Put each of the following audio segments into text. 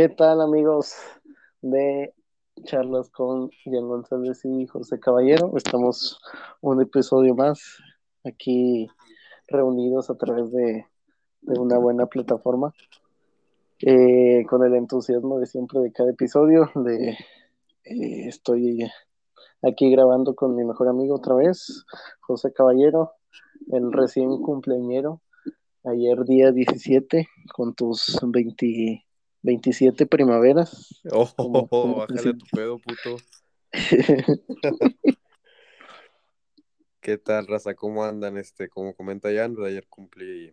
¿Qué tal amigos de charlas con Jan González y José Caballero? Estamos un episodio más aquí reunidos a través de, una buena plataforma. Eh, con el entusiasmo de siempre de cada episodio, de, eh, estoy aquí grabando con mi mejor amigo otra vez, José Caballero, el recién cumpleañero, ayer día 17, con tus 20, 27 primaveras. Oh, oh, bájale tu pedo, puto. ¿Qué tal, raza? ¿Cómo andan? Este, como comenta Jan, ayer cumplí,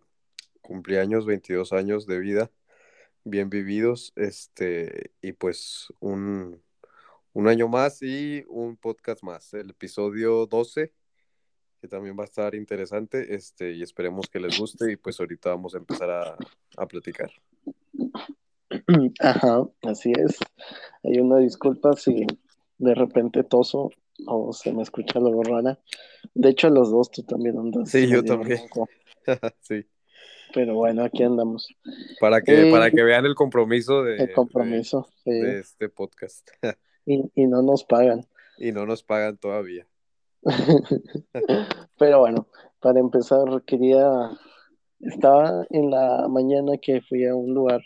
cumplí años, 22 años de vida, bien vividos, este, y pues un, un año más y un podcast más, el episodio 12, que también va a estar interesante, este, y esperemos que les guste, y pues ahorita vamos a empezar a, a platicar. Ajá, así es. Hay una disculpa si de repente toso o se me escucha algo rara. De hecho, los dos tú también andas. Sí, yo también. sí. Pero bueno, aquí andamos. Para que, para que vean el compromiso de, el compromiso, de, este podcast. y, y no nos pagan. Y no nos pagan todavía. Pero bueno, para empezar, quería. Estaba en la mañana que fui a un lugar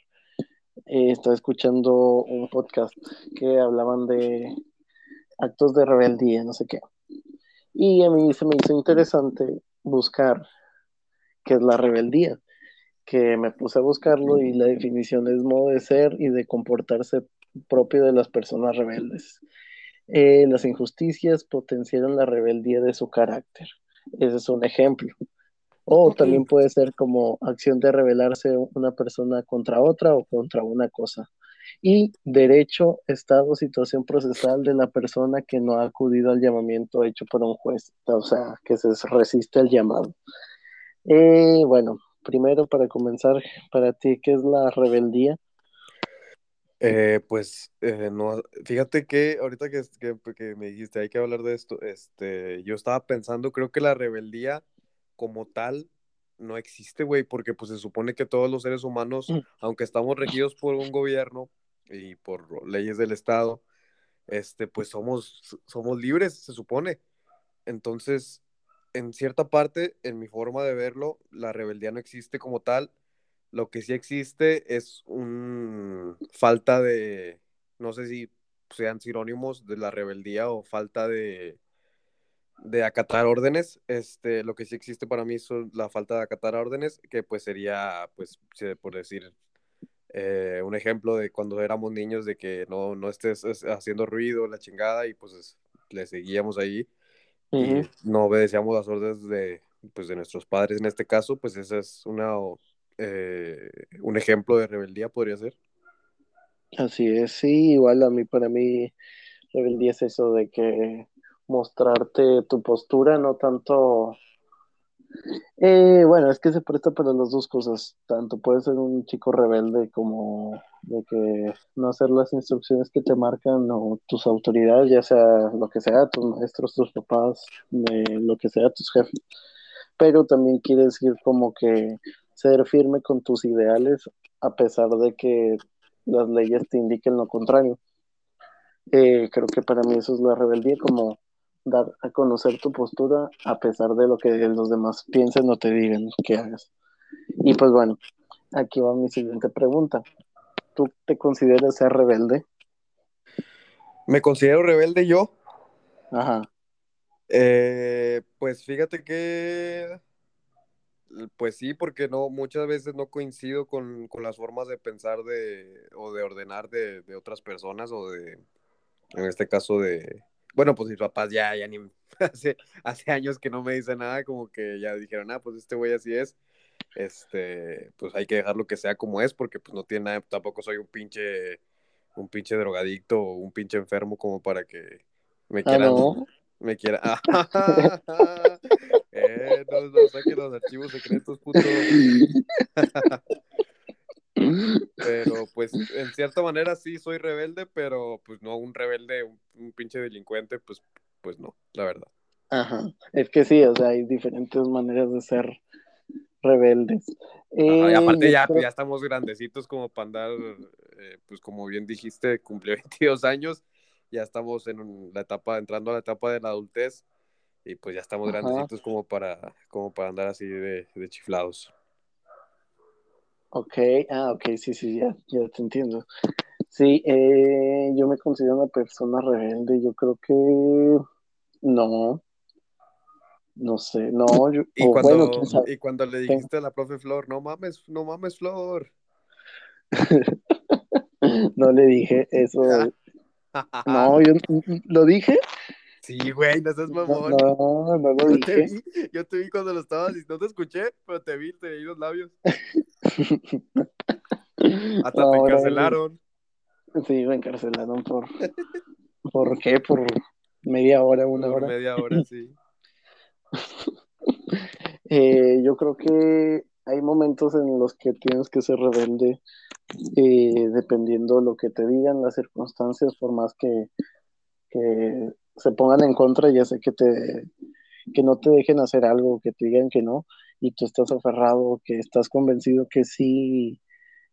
eh, estaba escuchando un podcast que hablaban de actos de rebeldía, no sé qué. Y a mí se me hizo interesante buscar qué es la rebeldía, que me puse a buscarlo y la definición es modo de ser y de comportarse propio de las personas rebeldes. Eh, las injusticias potenciaron la rebeldía de su carácter. Ese es un ejemplo. O también puede ser como acción de rebelarse una persona contra otra o contra una cosa. Y derecho, estado, situación procesal de la persona que no ha acudido al llamamiento hecho por un juez, o sea, que se resiste al llamado. Eh, bueno, primero para comenzar, para ti, ¿qué es la rebeldía? Eh, pues eh, no, fíjate que ahorita que, que, me dijiste hay que hablar de esto, este, yo estaba pensando, creo que la rebeldía como tal no existe, güey, porque pues se supone que todos los seres humanos, mm. aunque estamos regidos por un gobierno y por leyes del Estado, este, pues somos, somos libres, se supone. Entonces, en cierta parte, en mi forma de verlo, la rebeldía no existe como tal. Lo que sí existe es un falta de, no sé si sean sinónimos de la rebeldía o falta de, de acatar órdenes. Este, lo que sí existe para mí es la falta de acatar órdenes, que pues sería, pues, por decir, eh, un ejemplo de cuando éramos niños, de que no, no estés haciendo ruido, la chingada, y pues le seguíamos ahí y no obedecíamos las órdenes de, pues, de nuestros padres en este caso, pues ese es una, eh, un ejemplo de rebeldía, podría ser. Así es, sí, igual a mí, para mí, rebeldía es eso de que mostrarte tu postura, no tanto... Eh, bueno, es que se presta para las dos cosas, tanto puedes ser un chico rebelde como de que no hacer las instrucciones que te marcan o tus autoridades, ya sea lo que sea, tus maestros, tus papás, lo que sea, tus jefes, pero también quiere decir como que ser firme con tus ideales a pesar de que las leyes te indiquen lo contrario. Eh, creo que para mí eso es la rebeldía, como dar a conocer tu postura a pesar de lo que los demás piensen o te digan que hagas. Y pues bueno, aquí va mi siguiente pregunta. ¿Tú te consideras ser rebelde? ¿Me considero rebelde yo? Ajá. Eh, pues fíjate que, pues sí, porque no, muchas veces no coincido con, las formas de pensar de, o de ordenar de, de otras personas o de, en este caso de, bueno, pues mis papás ya, ya ni hace, hace años que no me dicen nada, como que ya dijeron, ah, pues este güey así es, este, pues hay que dejarlo que sea como es, porque pues no tiene nada, tampoco soy un pinche, un pinche drogadicto o un pinche enfermo como para que me ah, quieran, me quiera, eh, no, no saquen los archivos secretos, puto. Pero pues en cierta manera sí soy rebelde, pero pues no un rebelde, un, pinche delincuente, pues, pues no, la verdad. Ajá, es que sí, o sea, hay diferentes maneras de ser rebeldes. y aparte ya, ya estamos grandecitos como para andar eh, pues como bien dijiste, cumplió 22 años, ya estamos en la etapa, entrando a la etapa de la adultez y pues ya estamos grandecitos como para, como para andar así de, de chiflados. Ok, ah, ok, sí, sí, ya, ya te entiendo. Sí, eh, yo me considero una persona rebelde, yo creo que no, no sé, no, yo, y, cuando, y cuando le dijiste a la profe Flor, no mames, no mames, Flor. no le dije eso. no, yo lo dije. Sí, güey, no seas mamón. No, no, lo yo dije. Te vi, yo te vi cuando lo estabas y no te escuché, pero te vi, te vi los labios. Hasta te encarcelaron. Sí, me encarcelaron por. ¿Por qué? Por media hora, una por hora. Media hora, sí. eh, yo creo que hay momentos en los que tienes que ser rebelde, eh, dependiendo de lo que te digan, las circunstancias, por más que, que se pongan en contra, ya sé que te que no te dejen hacer algo, que te digan que no, y tú estás aferrado, que estás convencido que sí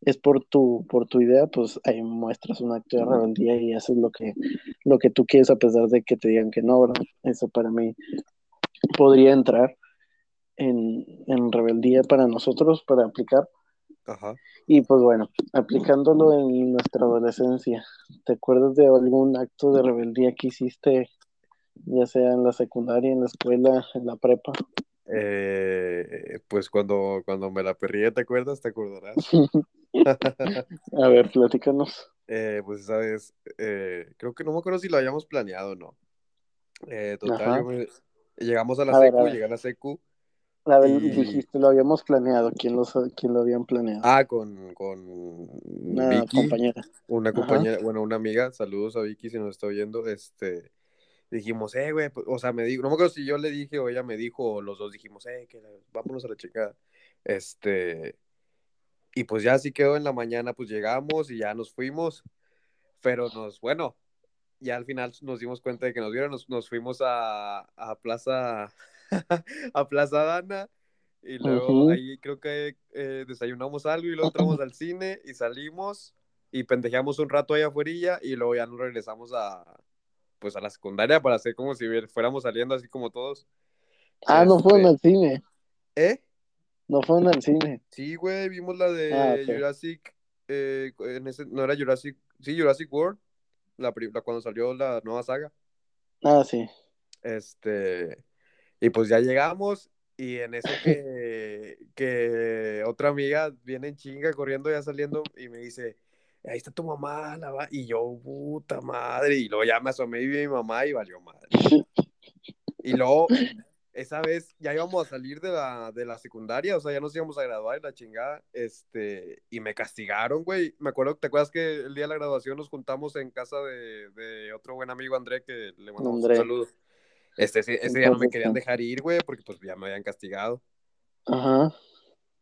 es por tu, por tu idea, pues ahí muestras un acto de rebeldía y haces lo que, lo que tú quieres a pesar de que te digan que no, ¿verdad? Eso para mí podría entrar en, en rebeldía para nosotros, para aplicar. Ajá. Y pues bueno, aplicándolo en nuestra adolescencia, ¿te acuerdas de algún acto de rebeldía que hiciste, ya sea en la secundaria, en la escuela, en la prepa? Eh, pues cuando, cuando me la perría, ¿te acuerdas? ¿Te acordarás? A ver, platícanos. Eh, pues sabes, eh, creo que no me acuerdo si lo habíamos planeado o no. Eh, total, llegamos a la A ver, secu, a llegué a la secu. A ver, Y- dijiste, lo habíamos planeado. ¿Quién lo, sa- quién lo habían planeado? Ah, con, con Una Vicky, compañera. una Ajá. compañera, bueno, una amiga, saludos a Vicky si nos está oyendo, este, dijimos, eh, güey, pues, o sea, me dijo, no me acuerdo si yo le dije o ella me dijo, o los dos dijimos, eh, que la- vámonos a la chingada, este, y pues ya así quedó en la mañana, pues llegamos y ya nos fuimos, pero nos, bueno, ya al final nos dimos cuenta de que nos vieron, nos, nos fuimos a, a Plaza, a Plaza Dana, y luego Ujú. ahí creo que eh, desayunamos algo y luego entramos al cine y salimos y pendejeamos un rato ahí afuera y luego ya nos regresamos a, pues a la secundaria para hacer como si fuéramos saliendo así como todos. Ah, no fueron Este, al cine. ¿Eh? No fueron al cine. Sí, güey, vimos la de Ah. Jurassic, eh, en ese, no era Jurassic, sí, Jurassic World, la, la cuando salió la nueva saga. Ah, sí. Este, y pues ya llegamos y en eso que, que otra amiga viene en chinga corriendo ya saliendo y me dice, ahí está tu mamá, la va-". y yo, puta madre, y luego ya me asomé y vi a mi mamá y valió madre. Y luego, esa vez ya íbamos a salir de la, de la secundaria, o sea, ya nos íbamos a graduar y la chingada, este, y me castigaron, güey. Me acuerdo, ¿te acuerdas que el día de la graduación nos juntamos en casa de, de otro buen amigo André, que le mandamos André. un saludo? Este, ese, ese día no me querían dejar ir, güey, porque pues ya me habían castigado. Ajá.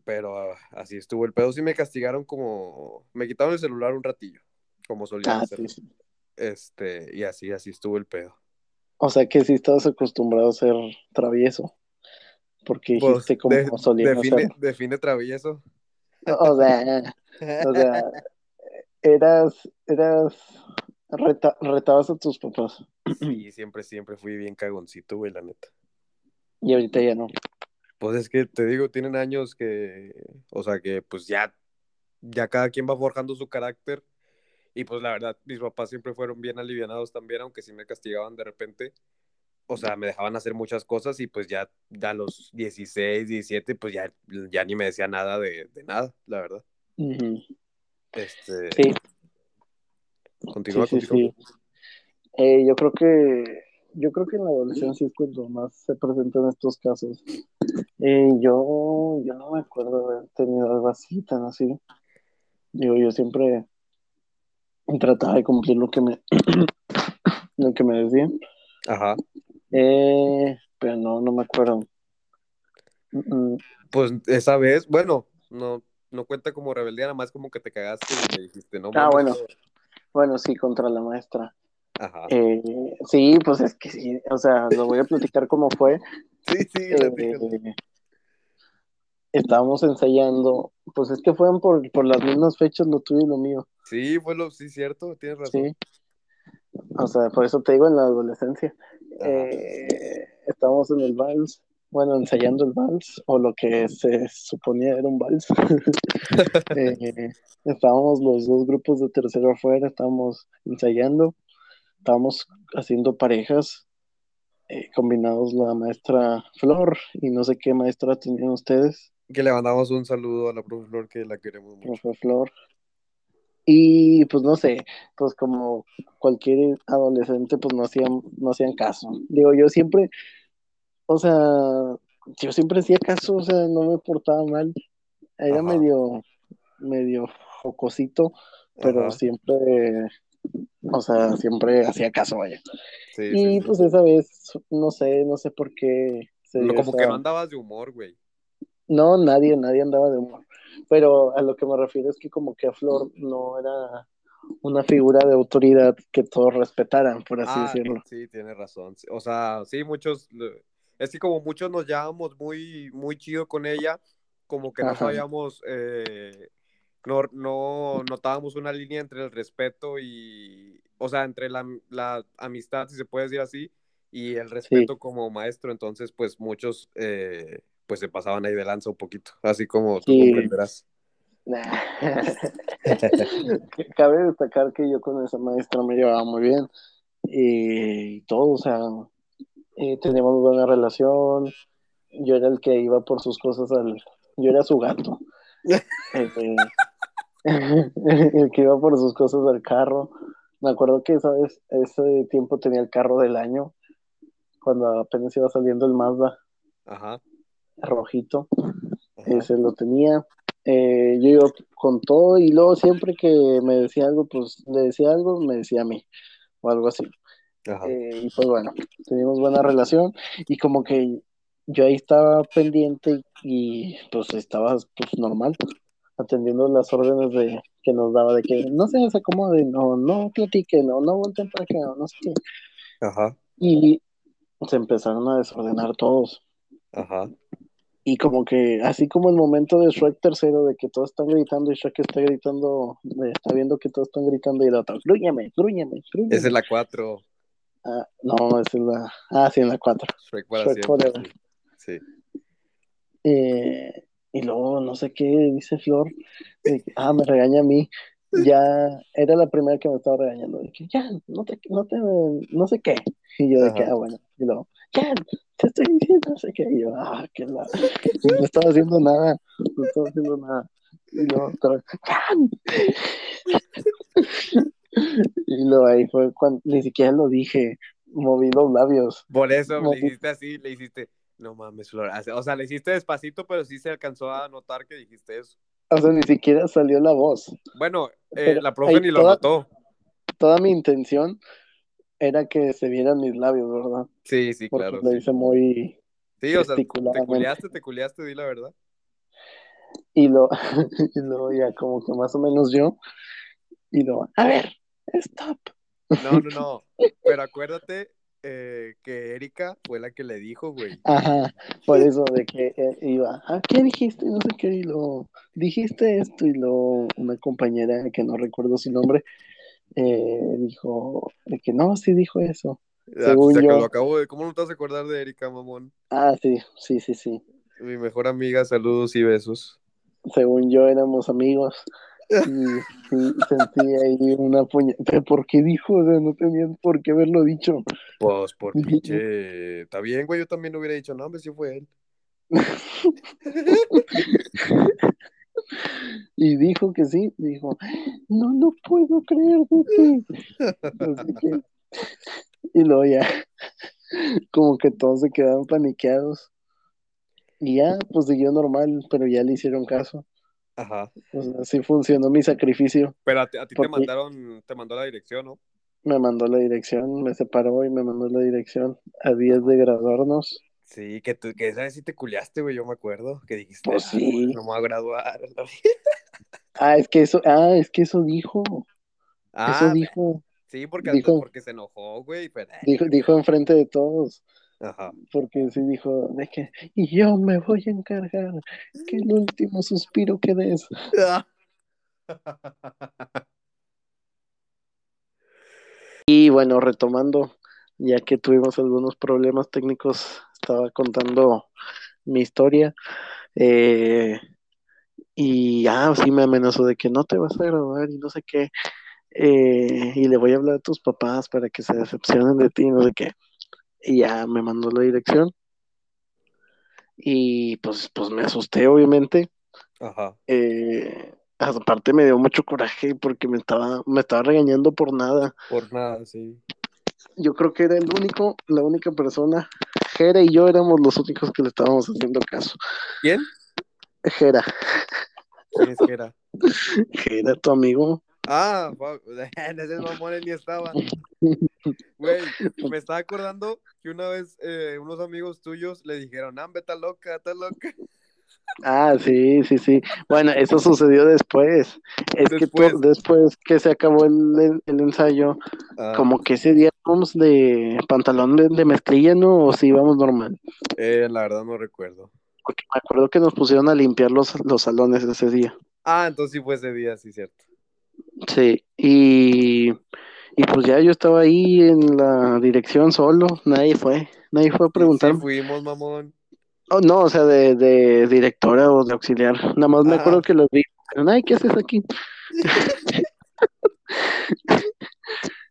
Pero así estuvo el pedo. Sí me castigaron como... Me quitaron el celular un ratillo, como solían Ah, hacerlo. sí, sí. Este, y así, así estuvo el pedo. O sea que sí estabas acostumbrado a ser travieso. Porque Pues, dijiste como de- solían define, hacerlo. define travieso. O sea, o sea, eras, eras, reta- retabas a tus papás. Sí, siempre, siempre fui bien cagoncito, güey, la neta. Y ahorita ya no. Pues es que te digo, tienen años que, o sea, que pues ya, ya cada quien va forjando su carácter. Y pues la verdad, mis papás siempre fueron bien alivianados también, aunque sí me castigaban de repente. O sea, me dejaban hacer muchas cosas y pues ya a los 16, 17, pues ya, ya ni me decía nada de, de nada, la verdad. Este, Sí, continúa, sí, sí, continúa. sí. Eh, yo creo que yo creo que en la adolescencia es cuando más se presentan estos casos. Eh, yo, yo no me acuerdo de haber tenido algo así, tan así. Digo, yo siempre trataba de cumplir lo que me, lo que me decían. Ajá. Eh, pero no, no me acuerdo. Pues esa vez, bueno, no, no cuenta como rebeldía, nada más como que te cagaste y me dijiste, no Ah, bueno. no. Bueno, sí, contra la maestra. Ajá. Eh, sí, pues es que sí, o sea, lo voy a platicar cómo fue. Sí, sí, Eh, estábamos ensayando, pues es que fueron por, por las mismas fechas lo tuyo y lo mío. Sí, fue lo, sí, cierto, tienes razón. Sí. O sea, por eso te digo en la adolescencia. Eh, estábamos en el vals, bueno, ensayando el vals, o lo que se suponía era un vals. Eh, estábamos los dos grupos de tercero afuera, estábamos ensayando, estábamos haciendo parejas, eh, combinados la maestra Flor y no sé qué maestra tenían ustedes, Que le mandamos un saludo a la profe Flor, que la queremos mucho. profe Flor. Y pues no sé, pues como cualquier adolescente, pues no hacían, no hacían caso. Digo, yo siempre, o sea, yo siempre hacía caso, o sea, no me portaba mal. Era Ajá. medio, medio jocosito, pero Ajá. siempre, o sea, siempre hacía caso, vaya. Sí, Y sí, sí. pues esa vez, no sé, no sé por qué se dio como esa- que no andabas de humor, güey. No, nadie, nadie andaba de humor. Pero a lo que me refiero es que como que a Flor no era una figura de autoridad que todos respetaran, por así Ah, decirlo. sí, tienes razón. O sea, sí, muchos, es que como muchos nos llevábamos muy, muy chido con ella, como que no Ajá. sabíamos, eh, no, no notábamos una línea entre el respeto y, o sea, entre la, la amistad, si se puede decir así, y el respeto como maestro. Entonces, pues muchos, eh, pues se pasaban ahí de lanza un poquito, así como tú Sí. comprenderás. Nah. Cabe destacar que yo con esa maestra me llevaba muy bien y todo, o sea, eh, teníamos buena relación. Yo era el que iba por sus cosas al. Yo era su gato. Eh, el que iba por sus cosas al carro. Me acuerdo que ¿sabes? ese tiempo tenía el carro del año, cuando apenas iba saliendo el Mazda Ajá. rojito. ajá. Ese lo tenía. Eh, yo iba con todo y luego siempre que me decía algo, pues le decía algo, me decía a mí o algo así. Ajá. Eh, y pues bueno, teníamos buena relación y como que yo ahí estaba pendiente y pues estaba pues normal, atendiendo las órdenes de que nos daba de que no se desacomoden, no, no platiquen, o no volteen para acá, o no sé qué. Ajá. Y se empezaron a desordenar todos. Ajá. Y como que, así como el momento de Shrek tercero, de que todos están gritando y Shrek está gritando, está viendo que todos están gritando y el otro, grúñame, grúñame, grúñame. Esa es la 4. Ah, no, esa es la, ah, sí, en la 4. Shrek para Shrek siempre. forever. Sí. Eh, y luego, no sé qué dice Flor, de que, ah, me regaña a mí. Ya era la primera que me estaba regañando, de que ya, no te, no te, no sé qué. Y yo de que, ah, bueno, y luego, ya, te estoy diciendo, no sé qué. Y yo, ah, que la, y no estaba haciendo nada, no estaba haciendo nada. Y luego, otra. Y luego ahí fue cuando, ni siquiera lo dije, moví los labios. Por eso No, le hiciste así, le hiciste, no mames, Flor. O sea, le hiciste despacito, pero sí se alcanzó a notar que dijiste eso. O sea, ni siquiera salió la voz. Bueno, eh, la profe ni lo toda- notó. Toda mi intención era que se vieran mis labios, ¿verdad? Sí, sí, Porque claro. lo Sí, hice muy Sí, o sea, te culiaste, te culiaste, di la verdad. Y lo, y luego ya como que más o menos yo, y lo, a ver, stop. No, no, no. Pero acuérdate eh, que Erika fue la que le dijo, güey. Ajá, por eso de que eh, iba, ¿a qué dijiste? No sé qué, y lo dijiste esto, y luego una compañera que no recuerdo su nombre, eh, dijo de que no, sí dijo eso. Ah, Según pues, que yo. lo acabo de. ¿Cómo no te vas a acordar de Erika, mamón? Ah, sí, sí, sí, sí. Mi mejor amiga, saludos y besos. Según yo éramos amigos. Y sí, sentí ahí una. ¿Pero por qué dijo? O sea, no tenía por qué haberlo dicho. Pues por pinche. Está bien, güey. Yo también hubiera dicho, no, hombre, sí fue él. Y dijo que sí. Dijo, no, no puedo creer de ti. Así que- Y luego ya, como que todos se quedaron paniqueados. Y ya, pues siguió normal, pero ya le hicieron caso. Ajá. Pues así funcionó mi sacrificio. Pero a ti, a ti te mandaron, te mandó la dirección, ¿no? Me mandó la dirección, me separó y me mandó la dirección a días de graduarnos. Sí, que, tú, que esa vez sí te culiaste, güey, yo me acuerdo. Que dijiste, Pues "Ah, sí. no me voy a graduar. Ah, es que eso, ah, es que eso dijo. Ah, eso dijo. sí, porque, dijo- porque se enojó, güey. Pero... Dijo, dijo enfrente de todos. Ajá. Porque sí dijo de que, y yo me voy a encargar que el último suspiro que des. Y bueno, retomando, ya que tuvimos algunos problemas técnicos, estaba contando mi historia. Eh, y ah, sí me amenazó de que no te vas a graduar y no sé qué. Eh, y le voy a hablar a tus papás para que se decepcionen de ti, no sé qué. Y ya me mandó la dirección. Y pues, pues me asusté, obviamente. Ajá. Eh, aparte me dio mucho coraje porque me estaba, me estaba regañando por nada. Por nada, sí. Yo creo que era el único, la única persona. Jera y yo éramos los únicos que le estábamos haciendo caso. ¿Quién? Jera. ¿Quién es Jera? Jera, tu amigo. Ah, en ese mamón ni estaba. Güey, me estaba acordando que una vez eh, unos amigos tuyos le dijeron, ah, está loca, está loca. Ah, sí, sí, sí. Bueno, eso sucedió después. Es que Después. después que se acabó el, el ensayo, Ah, como que ese día íbamos de pantalón de, de mezclilla, ¿no? O si íbamos normal. eh, la verdad no recuerdo. Porque me acuerdo que nos pusieron a limpiar los, los salones ese día. Ah, entonces sí fue ese día, sí, cierto. Sí, y, y pues ya yo estaba ahí en la dirección solo, nadie fue, nadie fue a preguntar. sí fuimos, mamón. Oh, no, o sea, de, de directora o de auxiliar. Nada más me acuerdo que los vi. Ay, ¿qué haces aquí?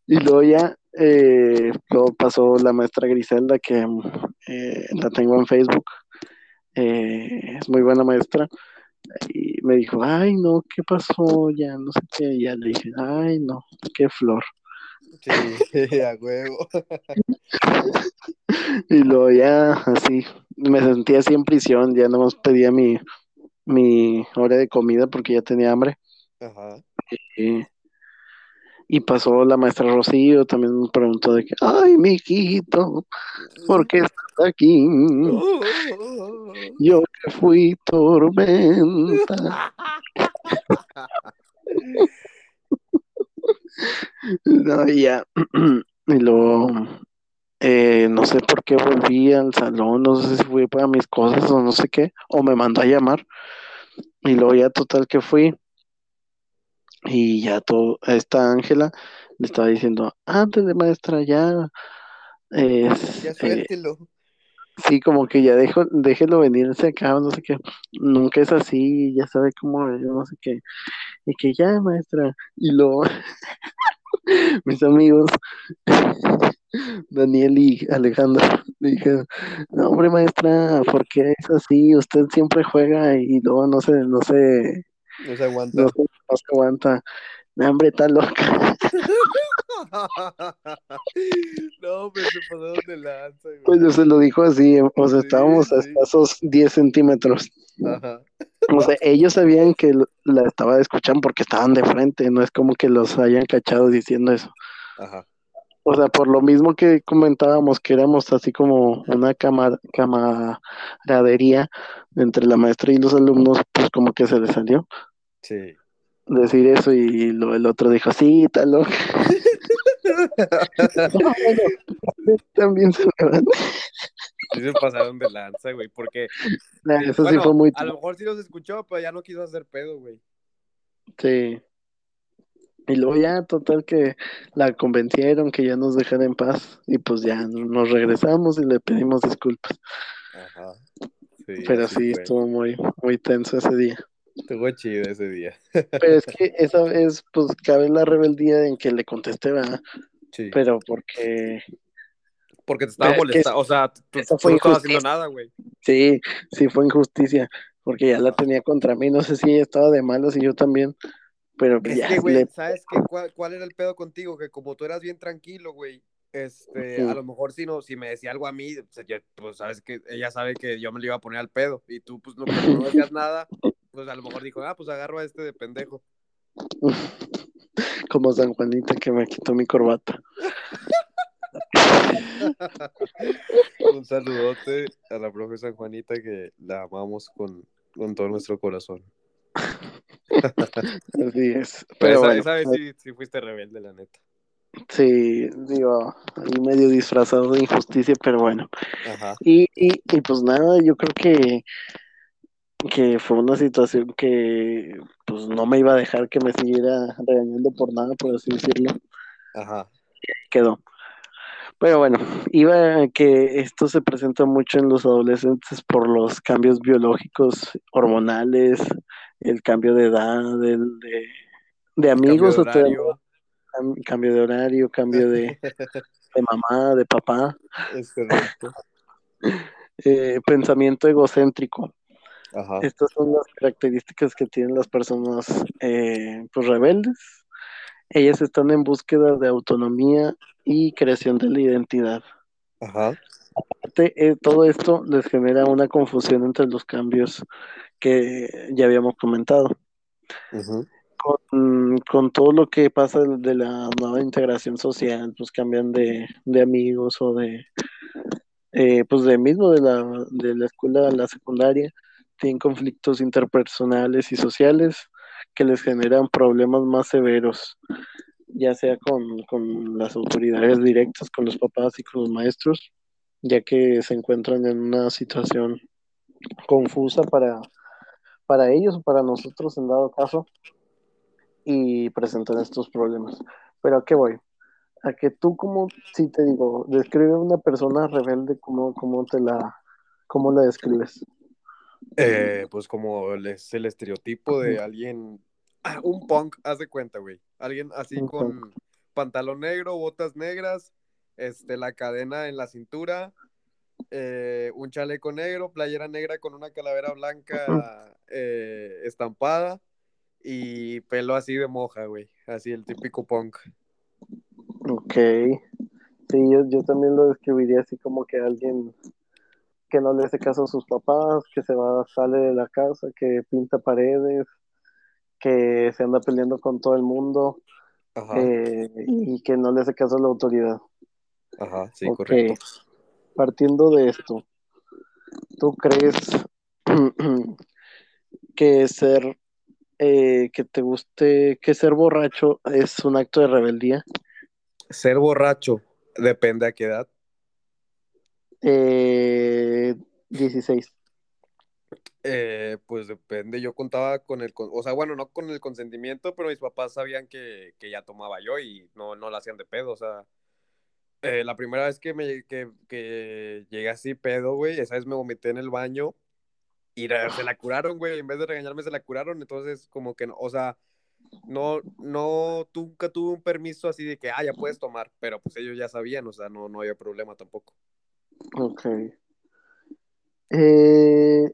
Y luego ya eh, luego pasó la maestra Griselda, que eh, la tengo en Facebook. Eh, es muy buena maestra. Y me dijo, ay, no, ¿qué pasó? Ya no sé qué. Y ya le dije, ay, no, qué flor. Sí, a huevo. Y luego ya así, me sentía así en prisión, ya nomás pedía mi, mi hora de comida porque ya tenía hambre. Ajá. Y, y pasó la maestra Rocío, también me preguntó de que, ay, mi hijito, ¿por qué estás aquí? Yo que fui tormenta. No, ya, y luego, eh, no sé por qué volví al salón, no sé si fui para mis cosas o no sé qué, o me mandó a llamar, y luego ya total que fui, y ya todo, esta Ángela le estaba diciendo, ándale maestra, ya, es, Ya eh, suéltelo. sí, como que ya dejo, déjelo venirse acá, no sé qué, nunca es así, ya sabe cómo no sé qué, y que ya maestra, y luego mis amigos, Daniel y Alejandro, le dijeron, no hombre maestra, ¿por qué es así? Usted siempre juega y luego no se, no se, No se aguanta. no se, no se aguanta. No, hombre, está loca. No, pero se pasaron de lanza, güey. Pues yo se lo dijo así, o sea, Sí, estábamos a sí. escasos 10 centímetros. Ajá. O sea, ellos sabían que la estaba escuchando porque estaban de frente, no es como que los hayan cachado diciendo eso. Ajá. O sea, por lo mismo que comentábamos que éramos así como una cama- camaradería entre la maestra y los alumnos, pues como que se les salió Sí. Decir eso y lo, el otro dijo, sí, está loca. No, bueno, también se me van. Sí se pasaron de lanza, güey, porque... Eso sí fue muy... a lo mejor sí los escuchó, pero ya no quiso hacer pedo, güey. Sí. Y luego ya, total que la convencieron que ya nos dejara en paz y pues ya nos regresamos y le pedimos disculpas. Ajá. Sí, Pero sí, fue. estuvo muy, muy tenso ese día. Estuvo chido ese día. Pero es que esa vez, pues cabe la rebeldía en que le contesté, ¿verdad? Sí. Pero porque Porque te estaba Pero es que molestando. O sea, tú, tú fue no estabas haciendo nada, güey. sí, sí fue injusticia, porque ya la tenía contra mí. No sé si ella estaba de malas y yo también, pero Es ya que, güey, le- ¿sabes qué? ¿Cuál, cuál era el pedo contigo? Que como tú eras bien tranquilo, güey, este, a lo mejor si no, si me decía algo a mí, pues, ya- pues sabes que ella sabe que yo me lo iba a poner al pedo. Y tú, pues, no, no decías nada, pues a lo mejor dijo, ah, pues agarro a este de pendejo. como San Juanita que me quitó mi corbata. Un saludote a la profe San Juanita que la amamos con, con todo nuestro corazón. Así es. Pero Pero bueno, esa vez sí, sí fuiste rebelde, la neta. sí, digo, ahí medio disfrazado de injusticia, pero bueno. Ajá. Y, y, y pues nada, yo creo que, que fue una situación que pues no me iba a dejar que me siguiera regañando por nada, por así decirlo. Ajá. quedó. Pero bueno, iba a que esto se presenta mucho en los adolescentes por los cambios biológicos, hormonales, el cambio de edad, el de, de amigos, cambio de o te- horario. cam- cambio de horario, cambio de, de mamá, de papá, Es correcto. eh, pensamiento egocéntrico. Ajá. Estas son las características que tienen las personas eh, pues rebeldes. Ellas están en búsqueda de autonomía y creación de la identidad. Ajá. Aparte, eh, todo esto les genera una confusión entre los cambios que ya habíamos comentado. Con, con todo lo que pasa de, de la nueva integración social, pues cambian de, de amigos o de, eh, pues de mismo de la, de la escuela a la secundaria, tienen conflictos interpersonales y sociales que les generan problemas más severos, ya sea con, con las autoridades directas, con los papás y con los maestros, ya que se encuentran en una situación confusa para, para ellos o para nosotros en dado caso y presentan estos problemas. Pero ¿a qué voy? A que tú como, si te digo, describe una persona rebelde, ¿cómo, cómo te la, cómo la describes? Eh, pues como el- es el estereotipo de alguien, ah, un punk, haz de cuenta, güey. Alguien así Un con pantalón negro, botas negras, este, la cadena en la cintura, eh, un chaleco negro, playera negra con una calavera blanca eh, estampada y pelo así de moja, güey. Así el típico punk. Ok. Sí, yo, yo también lo describiría así como que alguien que no le hace caso a sus papás, que se va, sale de la casa, que pinta paredes, que se anda peleando con todo el mundo Ajá, eh, y que no le hace caso a la autoridad. ajá, sí, Ok. correcto. Partiendo de esto, ¿tú crees que ser, eh, que te guste, que ser borracho es un acto de rebeldía? Ser borracho, depende a qué edad. Eh, 16. Eh, pues depende, yo contaba con el, o sea, bueno, no con el consentimiento, pero mis papás sabían que, que ya tomaba yo y no, no la hacían de pedo, o sea, eh, la primera vez que me que, que llegué así pedo, güey, esa vez me vomité en el baño y se la curaron, güey, en vez de regañarme se la curaron, entonces como que, no, o sea, no, no, nunca tuve un permiso así de que, ah, ya puedes tomar, pero pues ellos ya sabían, o sea, no, no había problema tampoco. Ok. Eh,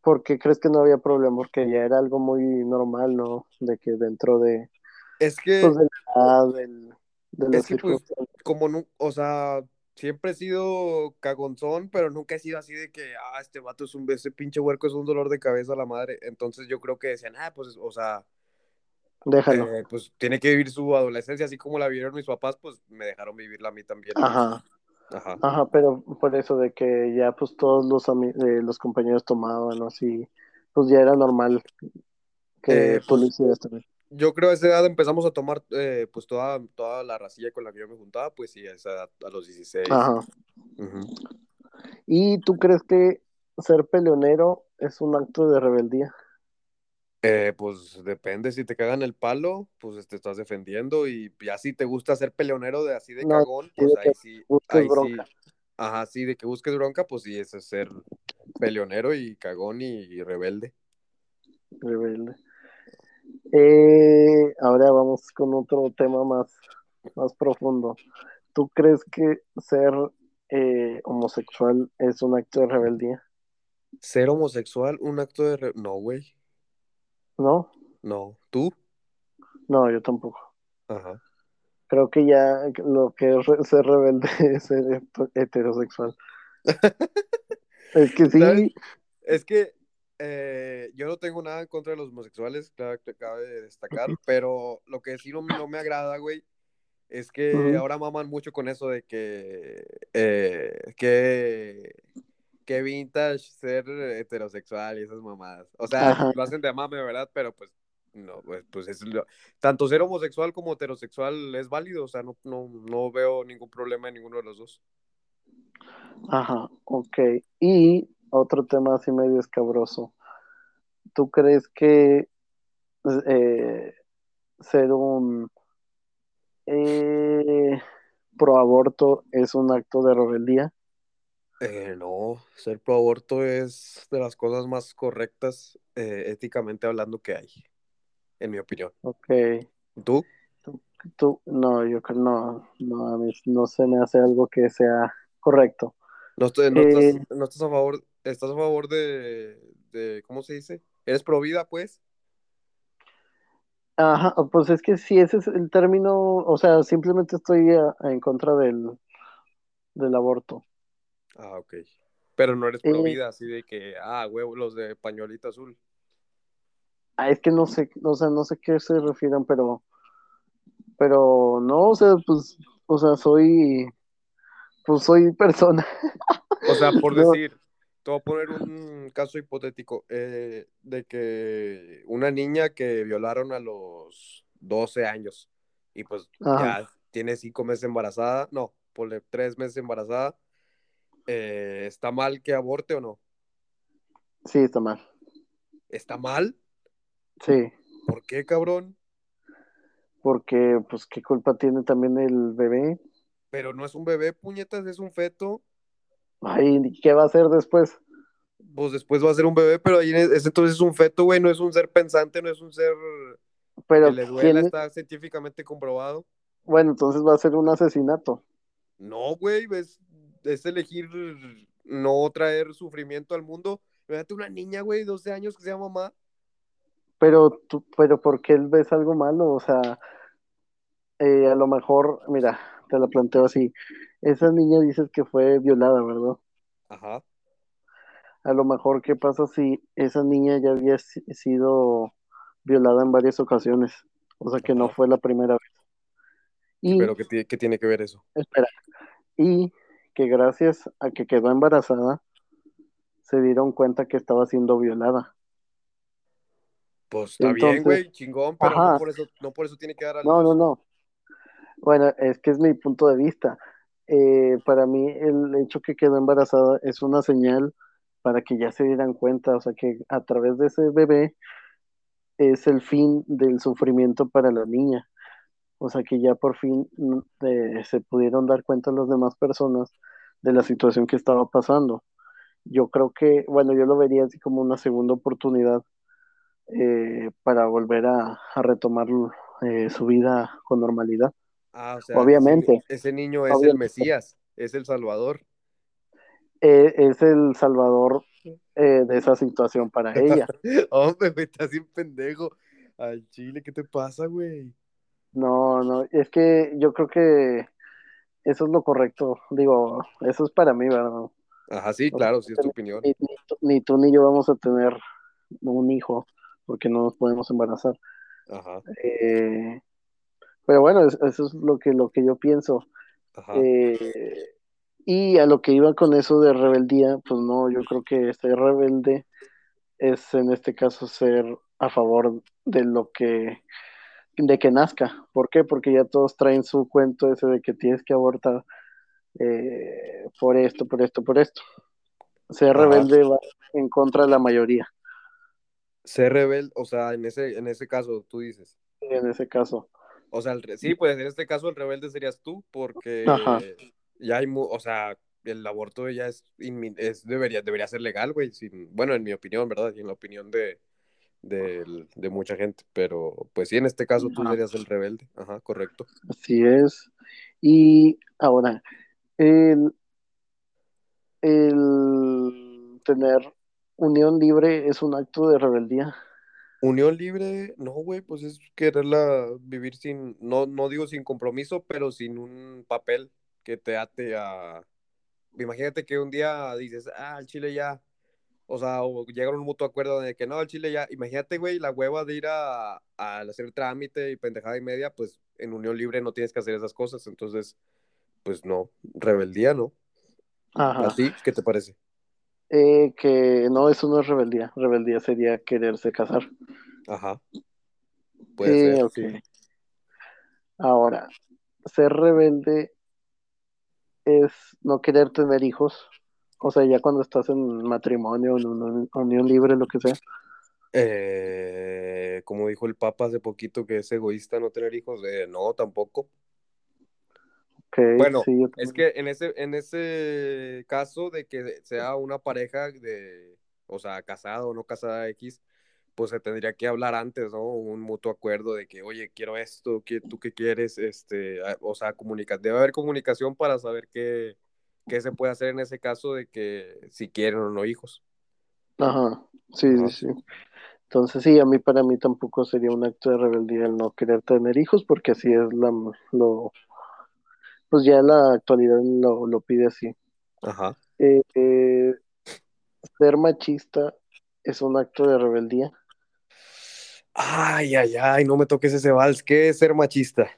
¿por qué crees que no había problema? Porque ya era algo muy normal, ¿no? De que dentro de, Es que... pues, de la edad, del, de Es que, pues, como no, o sea, siempre he sido cagonzón, pero nunca he sido así de que, ah, este vato es un, ese pinche huerco es un dolor de cabeza a la madre. Entonces yo creo que decían, ah, pues, o sea, Déjalo. eh, pues tiene que vivir su adolescencia así como la vivieron mis papás, pues me dejaron vivirla a mí también. Ajá. Ajá. Ajá, pero por eso de que ya pues todos los, eh, los compañeros tomaban, así, pues ya era normal que Eh, lo pues, también. Yo creo a esa edad empezamos a tomar, eh, pues, toda, toda la racilla con la que yo me juntaba, pues sí, a esa edad, a los 16. Ajá. ¿Y tú crees que ser peleonero es un acto de rebeldía? Eh, pues depende, si te cagan el palo, pues te estás defendiendo y ya si te gusta ser peleonero de así de No, cagón, pues de que ahí sí, ahí sí, ajá, sí, de que busques bronca, pues sí, ese es ser peleonero y cagón y, y rebelde. Rebelde. Eh, ahora vamos con otro tema más, más profundo. ¿Tú crees que ser eh, homosexual es un acto de rebeldía? Ser homosexual, un acto de... re- No, güey, ¿No? no, ¿tú? No, yo tampoco. Ajá. Creo que ya lo que es re- ser rebelde es ser heterosexual. Es que ¿Sabes? sí, Es que eh, yo no tengo nada en contra de los homosexuales, claro que cabe de destacar, pero lo que sí no, no me agrada, güey, es que ahora maman mucho con eso de que, eh, que, que vintage ser heterosexual y esas mamadas. O sea, Ajá. lo hacen de mame, ¿verdad? Pero pues, no, pues, pues es lo- tanto ser homosexual como heterosexual es válido, o sea, no, no, no veo ningún problema en ninguno de los dos. Ajá, ok. Y otro tema así medio escabroso. ¿Tú crees que eh, ser un... eh, pro aborto es un acto de rebeldía? Eh, no, ser pro aborto es de las cosas más correctas eh, éticamente hablando que hay, en mi opinión. Ok. ¿Tú? Tú, tú- no, yo creo, no, no, a mí no se me hace algo que sea correcto. ¿No, estoy- no Eh, estás, no estás a favor, estás a favor de, de, ¿cómo se dice? ¿Eres pro vida, pues? Ajá, pues es que si ese es el término, o sea, simplemente estoy a- en contra del, del aborto. Ah, ok. Pero no eres pro Eh, vida, así de que, ah, huevo, los de pañuelito azul. ah, es que no sé, o sea, no sé qué se refieren, pero, pero no, o sea, pues, o sea, soy, pues soy persona. O sea, por No, decir, te voy a poner un caso hipotético eh, de que una niña que violaron a los 12 años y pues ajá, ya tiene cinco meses embarazada, no, ponle tres meses embarazada, eh, ¿está mal que aborte o no? sí, está mal. ¿Está mal? Sí, ¿Por qué, cabrón? porque, pues, ¿qué culpa tiene también el bebé? Pero no es un bebé, puñetas, es un feto. Ay, ¿qué va a hacer después? Pues después va a ser un bebé, pero ahí es, es entonces un feto, güey, no es un ser pensante, no es un ser que Pero, le duela, ¿quién? está científicamente comprobado. Bueno, entonces va a ser un asesinato. No, güey, es, es elegir no traer sufrimiento al mundo. Imagínate una niña, güey, 12 años que sea mamá. Pero tú, pero ¿por qué ves algo malo? O sea, eh, a lo mejor, mira, te la planteo así. Esa niña dices que fue violada, ¿verdad? Ajá. A lo mejor, ¿qué pasa si esa niña ya había si- sido violada en varias ocasiones? O sea, que no fue la primera vez. Y, Pero ¿qué, qué tiene que ver eso? espera, y que gracias a que quedó embarazada, se dieron cuenta que estaba siendo violada. Pues está bien, güey, chingón, pero no por eso, no por eso tiene que dar a no, no, no. Bueno, es que es mi punto de vista. Eh, para mí, el hecho que quedó embarazada es una señal para que ya se dieran cuenta, o sea, que a través de ese bebé es el fin del sufrimiento para la niña. O sea, que ya por fin mm, eh, se pudieron dar cuenta las demás personas de la situación que estaba pasando. Yo creo que, bueno, yo lo vería así como una segunda oportunidad eh, para volver a, a retomar eh, su vida con normalidad. Ah, o sea, Obviamente, ese niño es el. Mesías, es el Salvador. eh, es el salvador de esa situación para ella. Hombre, güey, estás bien pendejo. Al chile, ¿qué te pasa, güey? No, no, es que yo creo que eso es lo correcto. Digo, eso es para mí, ¿verdad? Ajá, sí, claro, sí es tu opinión. ni, ni tú, ni yo vamos a tener un hijo porque no nos podemos embarazar. Ajá, Eh, pero bueno, es- eso es lo que, lo que yo pienso. ajá. Eh, y a lo que iba con eso de rebeldía, pues no, yo creo que ser rebelde es en este caso ser a favor de lo que, de que nazca. ¿Por qué? Porque ya todos traen su cuento ese de que tienes que abortar eh, por esto, por esto, por esto. Ser rebelde va en contra de la mayoría, Ser rebelde, o sea, en ese, en ese caso, tú dices. en ese caso. O sea, el sí, pues en este caso el rebelde serías tú, porque Ajá. ya hay, mu- o sea, el aborto ya es, es debería, debería ser legal, güey. sin- Bueno, en mi opinión, ¿verdad? Y en la opinión de, de, de mucha gente. Pero, pues sí, en este caso tú serías el rebelde. Ajá, correcto. Así es. Y ahora, el, el tener unión libre es un acto de rebeldía. Unión libre, no, güey, pues es quererla vivir sin, no, no digo sin compromiso, pero sin un papel que te ate a... Imagínate que un día dices, ah, el Chile ya, o sea, o llegaron a un mutuo acuerdo de que no, el Chile ya, imagínate, güey, la hueva de ir a, a hacer trámite y pendejada y media, pues en unión libre no tienes que hacer esas cosas, entonces, pues no, rebeldía, ¿no? ¿A Ajá. ti qué te parece? Eh, que no, eso no es rebeldía. Rebeldía sería quererse casar. Ajá, puede Eh, ser, ok. sí. Ahora, ser rebelde es no querer tener hijos. O sea, ya cuando estás en matrimonio, en una unión libre, lo que sea. Eh, como dijo el Papa hace poquito que es egoísta no tener hijos, eh, no, tampoco. bueno, es que en ese, en ese caso de que sea una pareja de, o sea, casado o no casada X, pues se tendría que hablar antes, ¿no? Un mutuo acuerdo de que, oye, quiero esto, ¿tú qué quieres? Este, o sea, comunica debe haber comunicación para saber qué, qué se puede hacer en ese caso de que si quieren o no hijos. Ajá, sí, sí. Entonces sí, a mí para mí tampoco sería un acto de rebeldía el no querer tener hijos, porque así es la, lo, pues ya la actualidad lo, lo pide así. Ajá. Eh, eh, ser machista es un acto de rebeldía. Ay, ay, ay, no me toques ese vals. ¿Qué es ser machista?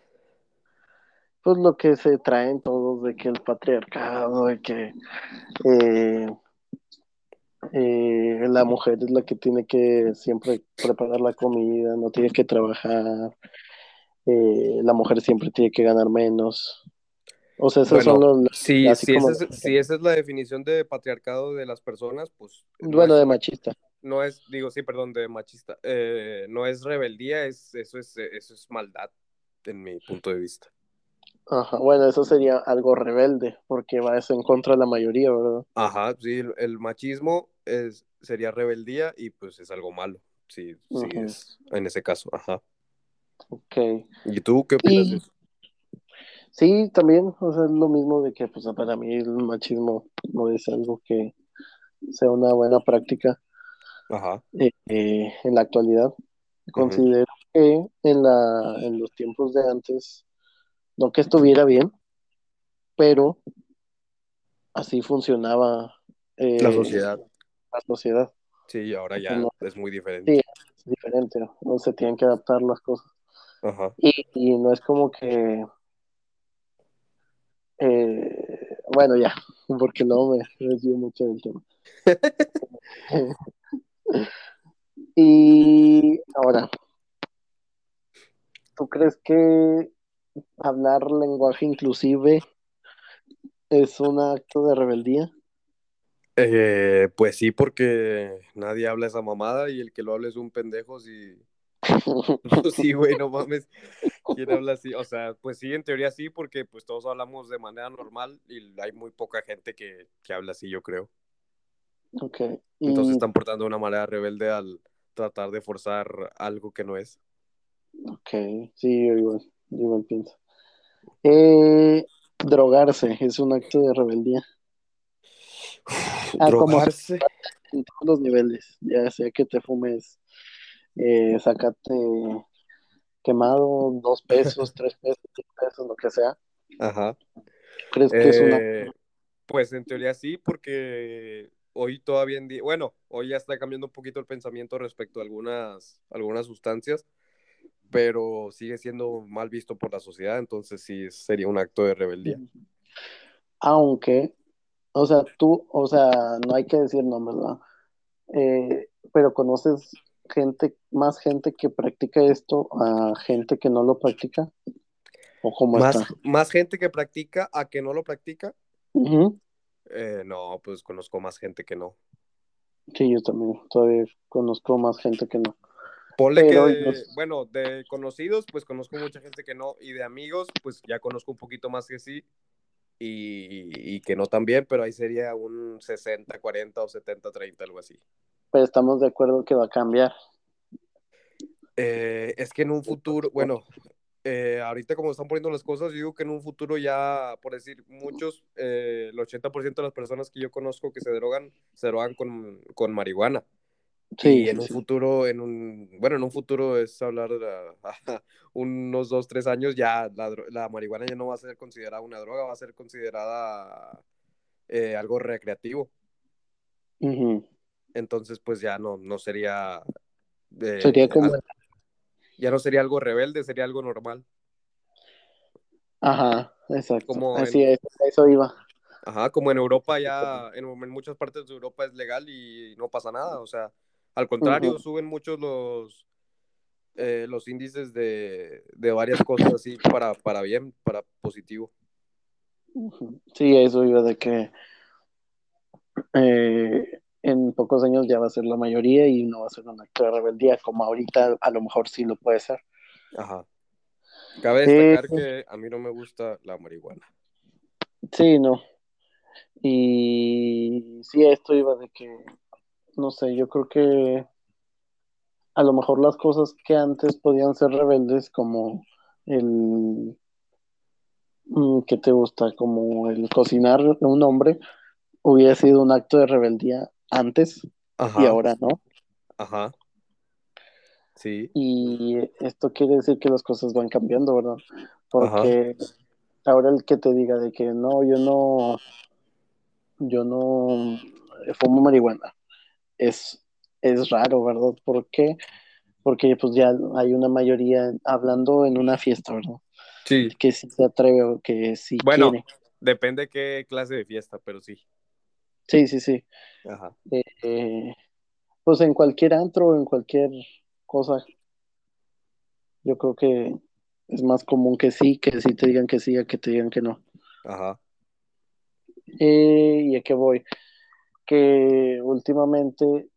Pues lo que se traen todos de que el patriarcado, de que eh, eh, la mujer es la que tiene que siempre preparar la comida, no tiene que trabajar, eh, la mujer siempre tiene que ganar menos. O sea, esos son los... Si, si, esa es, la definición de patriarcado de las personas, pues... Bueno, de machista. No es, digo, sí, perdón, de machista. Eh, no es rebeldía, es, eso, es, eso es maldad, en mi punto de vista. Ajá, bueno, eso sería algo rebelde, porque va eso en contra de la mayoría, ¿verdad? Ajá, sí, el, machismo es, sería rebeldía y pues es algo malo, sí, sí es en ese caso, ajá. Ok. ¿Y tú qué opinas? Sí, también, o sea, es lo mismo de que pues para mí el machismo no es algo que sea una buena práctica Ajá. Eh, eh, en la actualidad. Considero que en, la, en los tiempos de antes no que estuviera bien, pero así funcionaba eh, la sociedad. La sociedad. Sí, ahora ya es muy diferente. Sí, es diferente, no se tienen que adaptar las cosas. Ajá. Y, no es como que eh, bueno, ya, porque no me desvío mucho del tema. y ahora, ¿tú crees que hablar lenguaje inclusive es un acto de rebeldía? Eh, pues sí, porque nadie habla esa mamada y el que lo hable es un pendejo, sí. sí, güey, no mames. ¿Quién habla así? O sea, pues sí, en teoría sí, porque pues todos hablamos de manera normal y hay muy poca gente que, habla así, yo creo. Ok. Entonces están portando de una manera rebelde al tratar de forzar algo que no es. Ok, sí, yo igual, yo igual pienso. Eh, drogarse es un acto de rebeldía. Ah, drogarse. en todos los niveles, ya sea que te fumes, eh, sacate quemado, dos pesos, tres pesos, diez pesos, lo que sea. Ajá. ¿Crees que es una... Eh, pues en teoría sí, porque hoy todavía en día, bueno, hoy ya está cambiando un poquito el pensamiento respecto a algunas, algunas sustancias, pero sigue siendo mal visto por la sociedad, entonces sí sería un acto de rebeldía. Aunque, o sea, tú, o sea, no hay que decir nombres, ¿verdad? Eh, pero conoces gente, más gente que practica esto a gente que no lo practica. ¿O cómo más, está? más gente que practica a que no lo practica. Eh, no, pues conozco más gente que no. Sí, yo también todavía conozco más gente que no. Ponle que, bueno, de conocidos, pues conozco mucha gente que no, y de amigos, pues ya conozco un poquito más que sí, y, que no también, pero ahí sería un 60, 40 o 70, 30, algo así. Pero estamos de acuerdo que va a cambiar. Eh, es que en un futuro, bueno, eh, ahorita como están poniendo las cosas, yo digo que en un futuro ya, por decir, muchos, eh, el 80% de las personas que yo conozco que se drogan, se drogan con, con marihuana. Sí, y en un futuro, en un, bueno, en un futuro es hablar de unos dos, tres años, ya la, marihuana ya no va a ser considerada una droga, va a ser considerada eh, algo recreativo. Entonces, pues ya no, no sería... Eh, sería como... ya no sería algo rebelde, sería algo normal. Ajá, exacto. Como Así es, eso iba. Ajá, como en Europa ya, en, en, muchas partes de Europa es legal y no pasa nada, o sea, al contrario, suben muchos los, eh, los índices de, varias cosas así para, para bien, para positivo. Sí, eso iba de que eh, en pocos años ya va a ser la mayoría y no va a ser una acto de rebeldía, como ahorita a lo mejor sí lo puede ser. Ajá. Cabe destacar que a mí no me gusta la marihuana. Sí, no. Y sí, esto iba de que, no sé, yo creo que a lo mejor las cosas que antes podían ser rebeldes, como el mm, ¿qué te gusta? Como el cocinar a un hombre hubiera sido un acto de rebeldía antes y ahora no. ajá, sí, Y esto quiere decir que las cosas van cambiando, ¿verdad? ajá, Porque ahora el que te diga de que no, yo no, yo no fumo marihuana, es, es raro, ¿verdad? ¿Por qué? Porque pues ya hay una mayoría hablando en una fiesta, ¿verdad? sí. Que sí se atreve o que sí Bueno, quiere. depende qué clase de fiesta, pero sí. Sí, sí, sí. Ajá, Eh, eh, pues en cualquier antro, en cualquier cosa, yo creo que es más común que sí, que sí te digan que sí, a que te digan que no. ajá, Eh, ¿y a qué voy? Que últimamente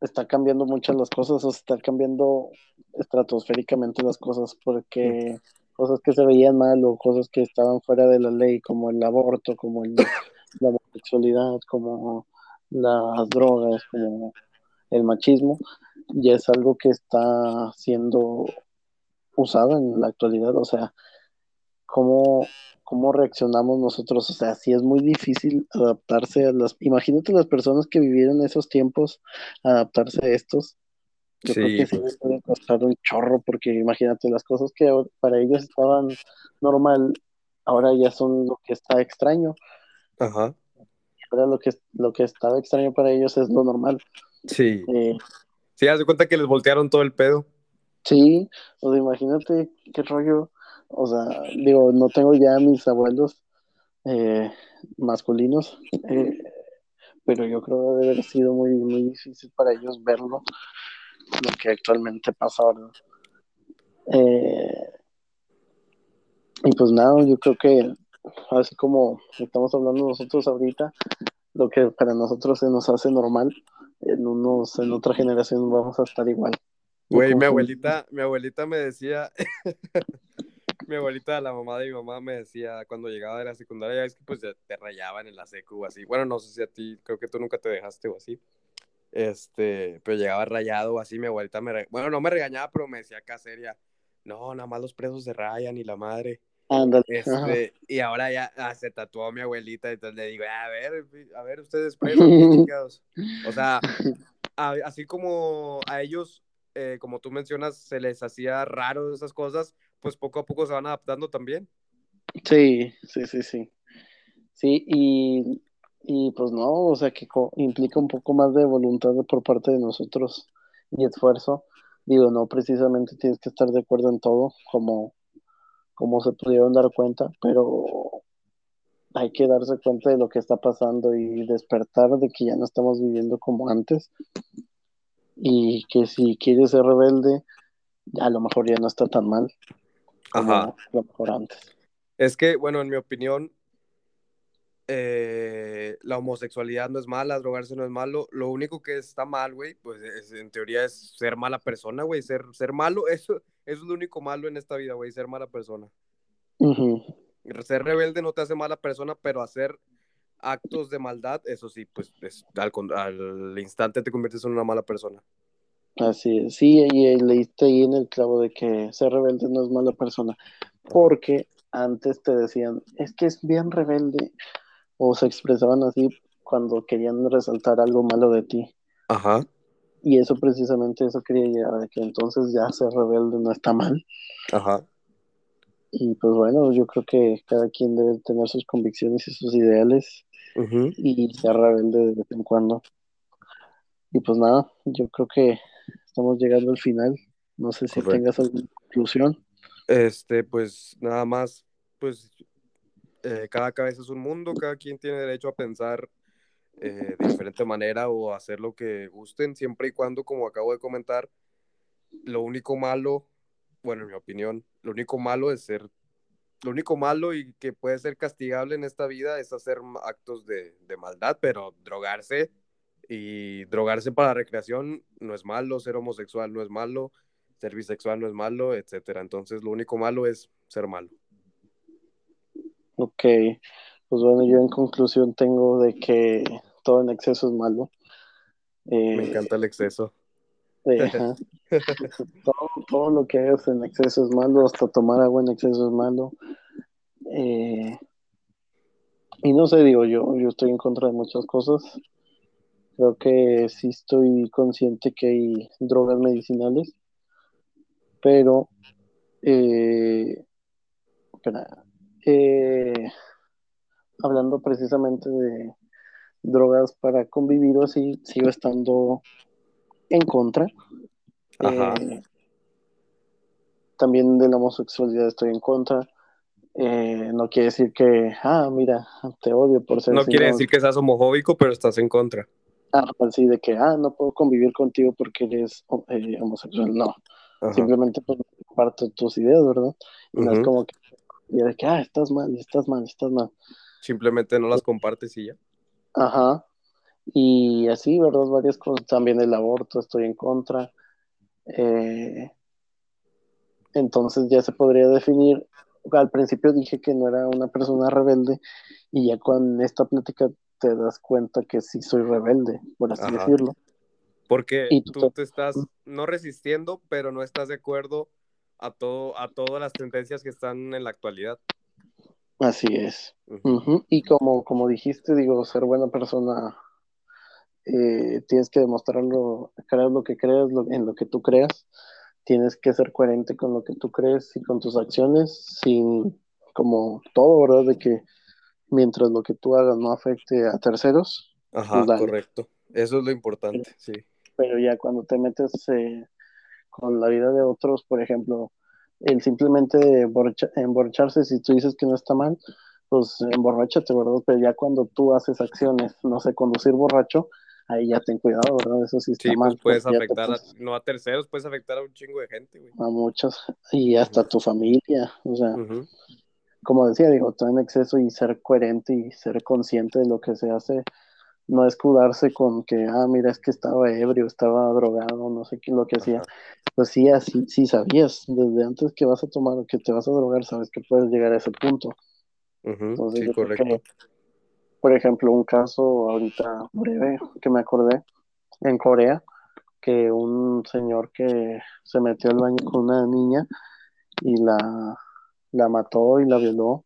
está cambiando muchas las cosas, o está cambiando estratosféricamente las cosas, porque cosas que se veían mal o cosas que estaban fuera de la ley, como el aborto, como el, la homosexualidad, como las drogas, como el machismo, ya es algo que está siendo usado en la actualidad. O sea, ¿cómo, cómo reaccionamos nosotros? O sea, sí es muy difícil adaptarse a las... Imagínate las personas que vivieron esos tiempos, adaptarse a estos. Yo creo sí, que sí pues, les puede costar un chorro, porque imagínate, las cosas que para ellos estaban normal, ahora ya son lo que está extraño. ajá, Ahora lo que, lo que estaba extraño para ellos es lo normal. sí. Eh, Sí, haz de cuenta que les voltearon todo el pedo. Sí, o sea, imagínate qué rollo, o sea, digo, no tengo ya mis abuelos eh, masculinos, eh, pero yo creo que debe haber sido muy, muy difícil para ellos verlo, lo que actualmente pasa ahora. Eh, y pues nada, yo creo que así como estamos hablando nosotros ahorita, lo que para nosotros se nos hace normal, en unos, en otra generación vamos a estar igual Güey, mi abuelita, mi abuelita me decía, mi abuelita, la mamá de mi mamá, me decía cuando llegaba de la secundaria, es que pues te rayaban en la secu o así. Bueno, no sé si a ti, creo que tú nunca te dejaste o así. Este, pero llegaba rayado o así, mi abuelita me, re- bueno, no me regañaba, pero me decía acá seria, no, nada más los presos se rayan y la madre. Este, y ahora ya ah, se tatuó mi abuelita, entonces le digo, a ver, a ver, ustedes presos, chingados. O sea, a- así como a ellos, eh, como tú mencionas, se les hacía raro esas cosas, pues poco a poco se van adaptando también. Sí, sí, sí, sí. Sí, y, y pues no, o sea que implica un poco más de voluntad por parte de nosotros y esfuerzo. Digo, no precisamente tienes que estar de acuerdo en todo, como, como se pudieron dar cuenta, pero hay que darse cuenta de lo que está pasando y despertar de que ya no estamos viviendo como antes y que si quieres ser rebelde, a lo mejor ya no está tan mal Ajá. lo mejor antes. Es que, bueno, en mi opinión, eh, la homosexualidad no es mala, drogarse no es malo. Lo único que está mal, güey, pues es- en teoría es ser mala persona, güey. Ser, ser malo, eso, eso es lo único malo en esta vida, güey, ser mala persona. Ser rebelde no te hace mala persona, pero hacer actos de maldad, eso sí, pues es- al, al instante te conviertes en una mala persona. Así es, sí, y eh, leíste ahí en el clavo de que ser rebelde no es mala persona. Porque antes te decían, es que es bien rebelde, o se expresaban así cuando querían resaltar algo malo de ti. Ajá. Y eso precisamente eso quería llegar, de que entonces ya ser rebelde no está mal. Ajá. Y pues bueno, yo creo que cada quien debe tener sus convicciones y sus ideales y ser rebelde de vez en cuando. Y pues nada, yo creo que estamos llegando al final. No sé si tengas Correcto. alguna conclusión. Este, pues nada más, pues eh, cada cabeza es un mundo, cada quien tiene derecho a pensar eh, de diferente manera o hacer lo que gusten, siempre y cuando, como acabo de comentar, lo único malo, bueno, en mi opinión, lo único malo es ser, lo único malo y que puede ser castigable en esta vida es hacer actos de, de maldad, pero drogarse y drogarse para recreación no es malo, ser homosexual no es malo, ser bisexual no es malo, etcétera. Entonces, lo único malo es ser malo. Ok, Pues bueno, yo en conclusión tengo de que todo en exceso es malo. Me encanta el exceso. Eh, todo, todo, lo que hagas en exceso es malo, hasta tomar agua en exceso es malo. Eh, y no sé, digo yo, yo estoy en contra de muchas cosas. Creo que sí estoy consciente que hay drogas medicinales, pero eh, eh, hablando precisamente de drogas para convivir o así, sigo estando en contra. Eh, también de la homosexualidad estoy en contra. Eh, no quiere decir que, ah, mira, te odio por ser. No quiere decir que seas homofóbico, pero estás en contra. Ah, así de que, ah, no puedo convivir contigo porque eres eh, homosexual. No. Simplemente pues, comparto tus ideas, ¿verdad? Y no es como que, de que, ah, estás mal, estás mal, estás mal. Simplemente no las compartes y ya. Ajá. Y así, ¿verdad? Varias cosas. También el aborto, estoy en contra. Eh, entonces ya se podría definir. Al principio dije que no era una persona rebelde y ya con esta plática te das cuenta que sí soy rebelde, por así decirlo. Porque tú te estás no resistiendo, pero no estás de acuerdo a todo a todas las tendencias que están en la actualidad. Así es. Y como, como dijiste, digo, ser buena persona, eh, tienes que demostrarlo, creer lo que creas, en lo que tú creas, tienes que ser coherente con lo que tú crees y con tus acciones, sin, como todo, ¿verdad? De que mientras lo que tú hagas no afecte a terceros. Ajá, pues correcto. Eso es lo importante, sí. Pero ya cuando te metes eh, con la vida de otros, por ejemplo, el simplemente emborracharse, si tú dices que no está mal, pues emborrachate, ¿verdad? Pero ya cuando tú haces acciones, no sé, conducir borracho, ahí ya ten cuidado, ¿verdad? Eso sí está sí, mal. Pues puedes afectar, a, no a terceros, puedes afectar a un chingo de gente, güey. A muchos, y hasta tu familia, o sea, como decía, digo, todo en exceso y ser coherente y ser consciente de lo que se hace, no escudarse con que, ah, mira, es que estaba ebrio, estaba drogado, no sé qué lo que hacía. Pues sí, así, sí sabías, desde antes que vas a tomar o que te vas a drogar, sabes que puedes llegar a ese punto. sí, correcto. por ejemplo, un caso ahorita breve que me acordé, en Corea, que un señor que se metió al baño con una niña y la, la mató y la violó,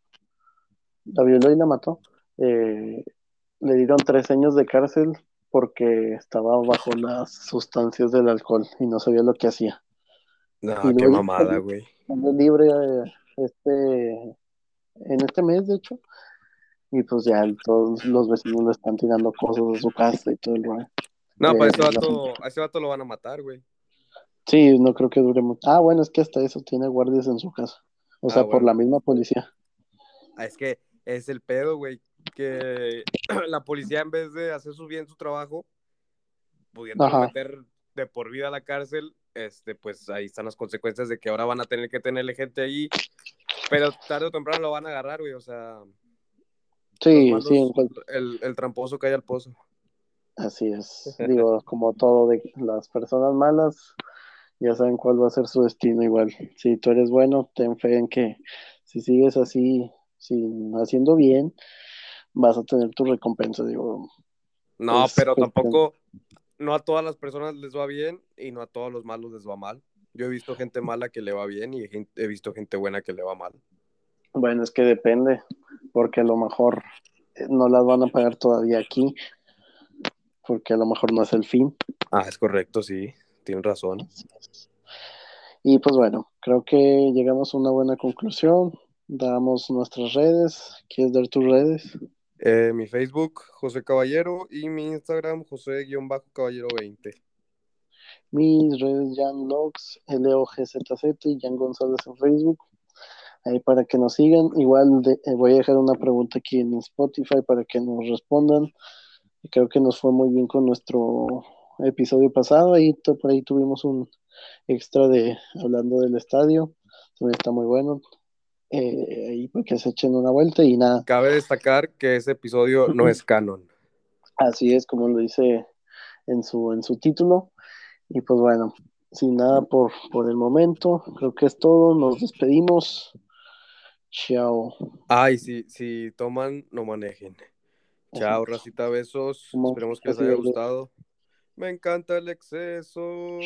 la violó y la mató. Eh, le dieron tres años de cárcel porque estaba bajo las sustancias del alcohol y no sabía lo que hacía. No, qué mamada, güey. libre este, en este mes, de hecho. Y pues ya todos los vecinos le están tirando cosas de su casa y todo el rollo. No, pues ese vato, a ese vato lo van a matar, güey. Sí, no creo que dure mucho. Ah, bueno, es que hasta eso tiene guardias en su casa. O ah, sea, por la misma policía. Ah, es que es el pedo, güey que la policía en vez de hacer su bien su trabajo, pudiendo meter de por vida a la cárcel, este, pues ahí están las consecuencias de que ahora van a tener que tenerle gente ahí, pero tarde o temprano lo van a agarrar, güey, o sea. Sí, sí. El, el tramposo cae al pozo. Así es. Digo, como todo de las personas malas, ya saben cuál va a ser su destino igual. Si tú eres bueno, ten fe en que si sigues así, sin, haciendo bien, vas a tener tu recompensa, digo. No, pero tampoco, no a todas las personas les va bien y no a todos los malos les va mal. Yo he visto gente mala que le va bien y he visto gente buena que le va mal. Bueno, es que depende, porque a lo mejor eh, no las van a pagar todavía aquí, porque a lo mejor no es el fin. Ah, es correcto, sí, tienen razón. Y pues bueno, creo que llegamos a una buena conclusión. Damos nuestras redes. ¿Quieres dar tus redes? Eh, mi Facebook, José Caballero, y mi Instagram, José-Caballero20. Mis redes, Jan Logs, L-O-G-Z-Z y Jan González en Facebook. Ahí para que nos sigan. Igual eh, voy a dejar una pregunta aquí en Spotify para que nos respondan. Creo que nos fue muy bien con nuestro episodio pasado. Ahí por ahí tuvimos un extra de hablando del estadio. También está muy bueno eh, ahí para que se echen una vuelta y nada. Cabe destacar que ese episodio no es canon. Así es, como lo dice en su, en su título. Y pues bueno, sin nada por, por el momento, creo que es todo. Nos despedimos. Chao. Ay, si, si toman, no manejen. Chao, racita, besos. Esperemos que les haya gustado. Me encanta el exceso.